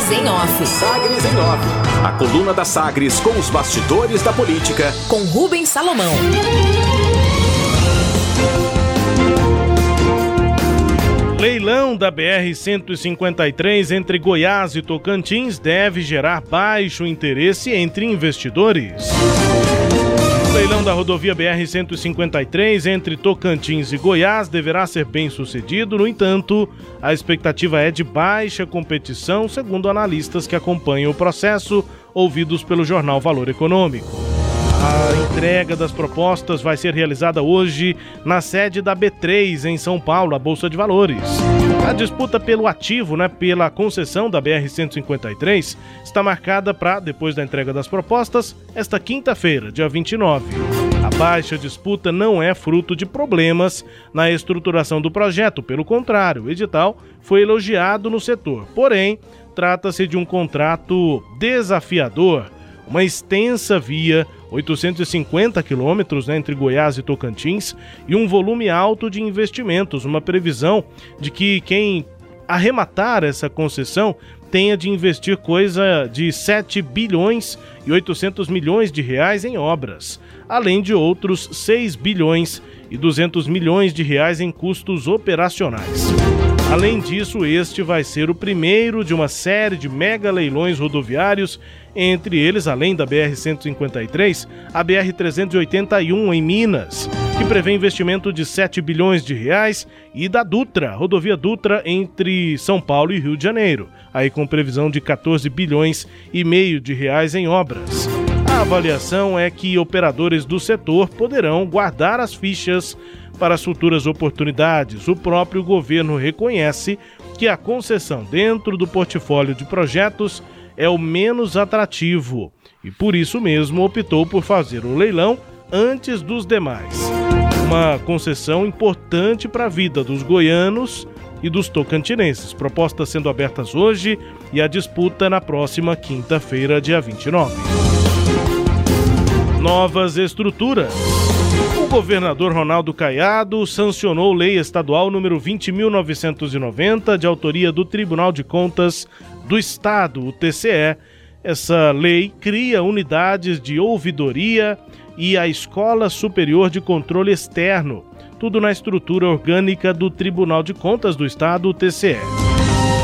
Sagres em Off. Sagres em Off. A coluna da Sagres com os bastidores da política. Com Rubens Salomão. Leilão da BR-153 entre Goiás e Tocantins deve gerar baixo interesse entre investidores. Leilão da rodovia BR-153 entre Tocantins e Goiás deverá ser bem sucedido, no entanto, a expectativa é de baixa competição, segundo analistas que acompanham o processo, ouvidos pelo jornal Valor Econômico. A entrega das propostas vai ser realizada hoje na sede da B3 em São Paulo, a Bolsa de Valores. A disputa pelo ativo, né, pela concessão da BR-153, está marcada para, depois da entrega das propostas, esta quinta-feira, dia 29. A baixa disputa não é fruto de problemas na estruturação do projeto, pelo contrário, o edital foi elogiado no setor. Porém, trata-se de um contrato desafiador, uma extensa via 850 quilômetros né, entre Goiás e Tocantins e um volume alto de investimentos, uma previsão de que quem arrematar essa concessão tenha de investir coisa de 7 bilhões e 800 milhões de reais em obras, além de outros 6 bilhões e 200 milhões de reais em custos operacionais. Além disso, este vai ser o primeiro de uma série de mega leilões rodoviários, entre eles, além da BR-153, a BR-381 em Minas, que prevê investimento de 7 bilhões de reais, e da Dutra, rodovia Dutra entre São Paulo e Rio de Janeiro, aí com previsão de 14 bilhões e meio de reais em obras. A avaliação é que operadores do setor poderão guardar as fichas para as futuras oportunidades. O próprio governo reconhece que a concessão dentro do portfólio de projetos é o menos atrativo e por isso mesmo optou por fazer o leilão antes dos demais. Uma concessão importante para a vida dos goianos e dos tocantinenses. Propostas sendo abertas hoje e a disputa na próxima quinta-feira, dia 29. Novas estruturas governador Ronaldo Caiado sancionou lei estadual número 20.990, de autoria do Tribunal de Contas do Estado, o TCE. Essa lei cria unidades de ouvidoria e a Escola Superior de Controle Externo, tudo na estrutura orgânica do Tribunal de Contas do Estado, o TCE.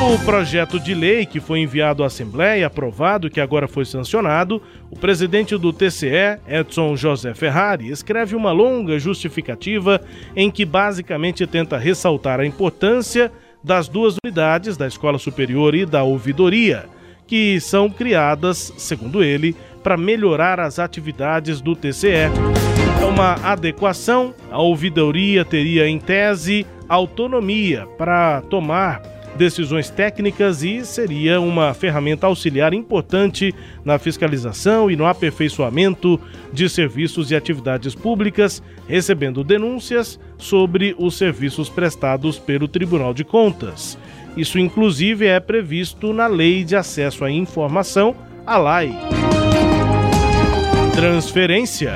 No projeto de lei que foi enviado à Assembleia, aprovado que agora foi sancionado, o presidente do TCE, Edson José Ferrari, escreve uma longa justificativa em que basicamente tenta ressaltar a importância das duas unidades, da Escola Superior e da Ouvidoria, que são criadas, segundo ele, para melhorar as atividades do TCE. É uma adequação, a ouvidoria teria, em tese, autonomia para tomar decisões técnicas e seria uma ferramenta auxiliar importante na fiscalização e no aperfeiçoamento de serviços e atividades públicas, recebendo denúncias sobre os serviços prestados pelo Tribunal de Contas. Isso, inclusive, é previsto na Lei de Acesso à Informação, a LAI. Transferência.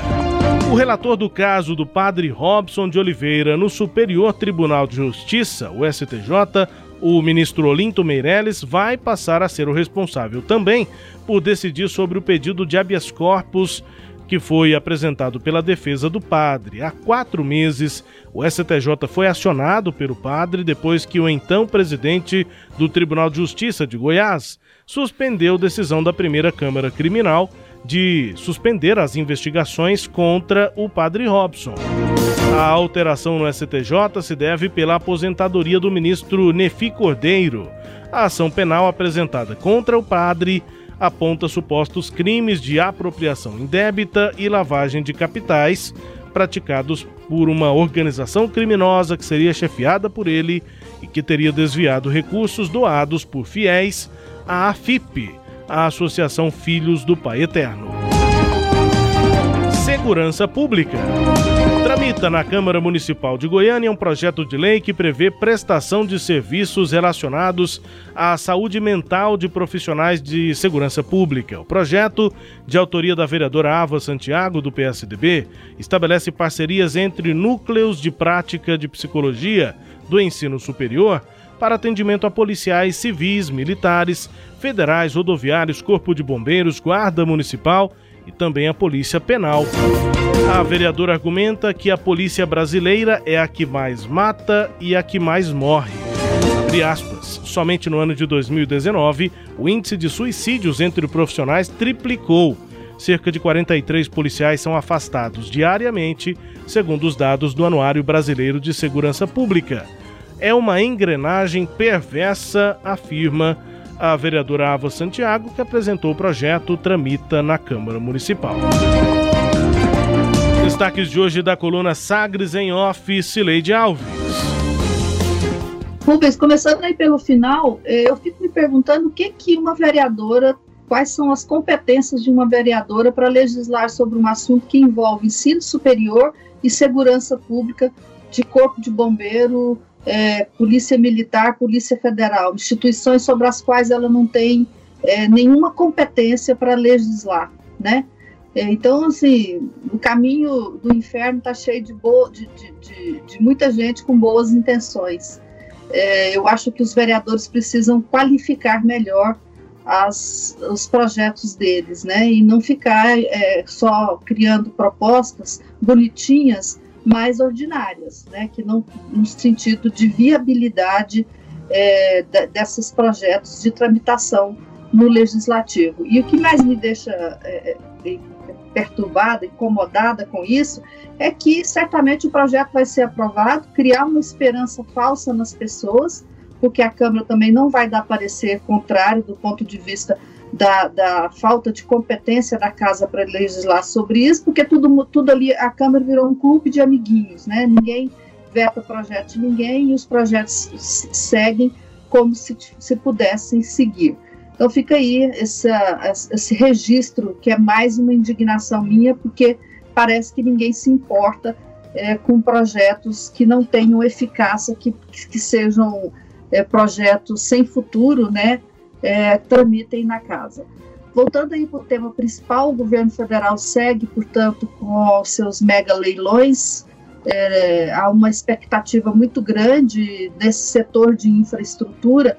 O relator do caso do padre Robson de Oliveira no Superior Tribunal de Justiça, o STJ, o ministro Olinto Meirelles vai passar a ser o responsável também por decidir sobre o pedido de habeas corpus que foi apresentado pela defesa do padre. Há quatro meses, o STJ foi acionado pelo padre depois que o então presidente do Tribunal de Justiça de Goiás suspendeu decisão da primeira Câmara Criminal de suspender as investigações contra o padre Robson. A alteração no STJ se deve pela aposentadoria do ministro Nefi Cordeiro. A ação penal apresentada contra o padre aponta supostos crimes de apropriação indébita e lavagem de capitais praticados por uma organização criminosa que seria chefiada por ele e que teria desviado recursos doados por fiéis à AFIP, a Associação Filhos do Pai Eterno. Segurança Pública. Tramita na Câmara Municipal de Goiânia um projeto de lei que prevê prestação de serviços relacionados à saúde mental de profissionais de segurança pública. O projeto, de autoria da vereadora Ava Santiago, do PSDB, estabelece parcerias entre núcleos de prática de psicologia do ensino superior para atendimento a policiais civis, militares, federais, rodoviários, Corpo de Bombeiros, Guarda Municipal e também a Polícia Penal. A vereadora argumenta que a polícia brasileira é a que mais mata e a que mais morre. Abre aspas. Somente no ano de 2019, o índice de suicídios entre profissionais triplicou. Cerca de 43 policiais são afastados diariamente, segundo os dados do Anuário Brasileiro de Segurança Pública. É uma engrenagem perversa, afirma a vereadora Ava Santiago, que apresentou o projeto, tramita na Câmara Municipal. Destaques de hoje da coluna Sagres em Off, Cileide Alves. Rubens, começando aí pelo final, eh, eu fico me perguntando o que que uma vereadora, quais são as competências de uma vereadora para legislar sobre um assunto que envolve ensino superior e segurança pública de corpo de bombeiro, é, Polícia Militar, Polícia Federal, instituições sobre as quais ela não tem é, nenhuma competência para legislar, né? É, então, assim, o caminho do inferno está cheio de, boa, de, de, de, de, muita gente com boas intenções. É, eu acho que os vereadores precisam qualificar melhor as, os projetos deles, né? E não ficar é, só criando propostas bonitinhas mais ordinárias, né, que não no sentido de viabilidade é, desses projetos de tramitação no legislativo. E o que mais me deixa é, é, perturbada, incomodada com isso, é que certamente o projeto vai ser aprovado, criar uma esperança falsa nas pessoas, porque a Câmara também não vai dar parecer contrário do ponto de vista da, da falta de competência da casa para legislar sobre isso, porque tudo, tudo ali, a Câmara virou um clube de amiguinhos, né? Ninguém veta projeto de ninguém e os projetos seguem como se, se pudessem seguir. Então fica aí essa, esse registro que é mais uma indignação minha, porque parece que ninguém se importa é, com projetos que não tenham eficácia, que, que sejam é, projetos sem futuro, né? é, tramitem na casa. Voltando aí para o tema principal, o governo federal segue, portanto, com seus mega leilões. É, há uma expectativa muito grande desse setor de infraestrutura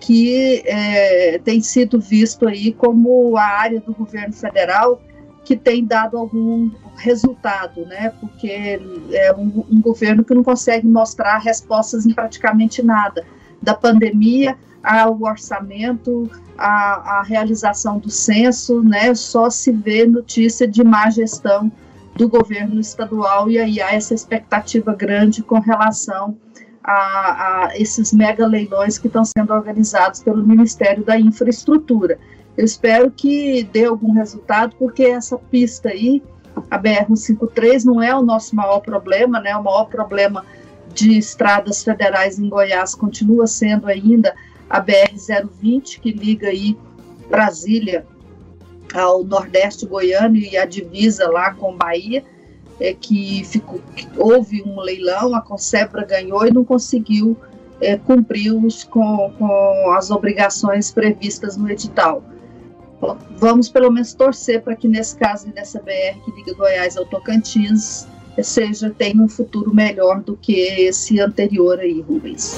que é, tem sido visto aí como a área do governo federal que tem dado algum resultado, né? Porque é um, um governo que não consegue mostrar respostas em praticamente nada da pandemia ao orçamento, à, à realização do censo, né, só se vê notícia de má gestão do governo estadual e aí há essa expectativa grande com relação a, a, esses mega leilões que estão sendo organizados pelo Ministério da Infraestrutura. Eu espero que dê algum resultado, porque essa pista aí, a BR-153, não é o nosso maior problema, né? O maior problema de estradas federais em Goiás continua sendo ainda a BR-020, que liga aí Brasília ao Nordeste goiano e a divisa lá com Bahia, é, que, ficou, que houve um leilão, a Consebra ganhou e não conseguiu é, cumprir os, com, com as obrigações previstas no edital. Vamos pelo menos torcer para que nesse caso nessa BR que liga Goiás ao Tocantins seja tenha um futuro melhor do que esse anterior aí, Rubens.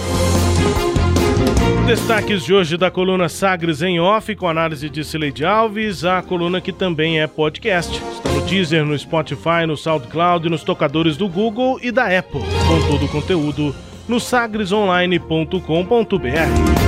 Destaques de hoje da coluna Sagres em Off, com análise de Cileide Alves, a coluna que também é podcast. Está no Deezer, no Spotify, no SoundCloud e nos tocadores do Google e da Apple. Com todo o conteúdo no sagresonline.com.br.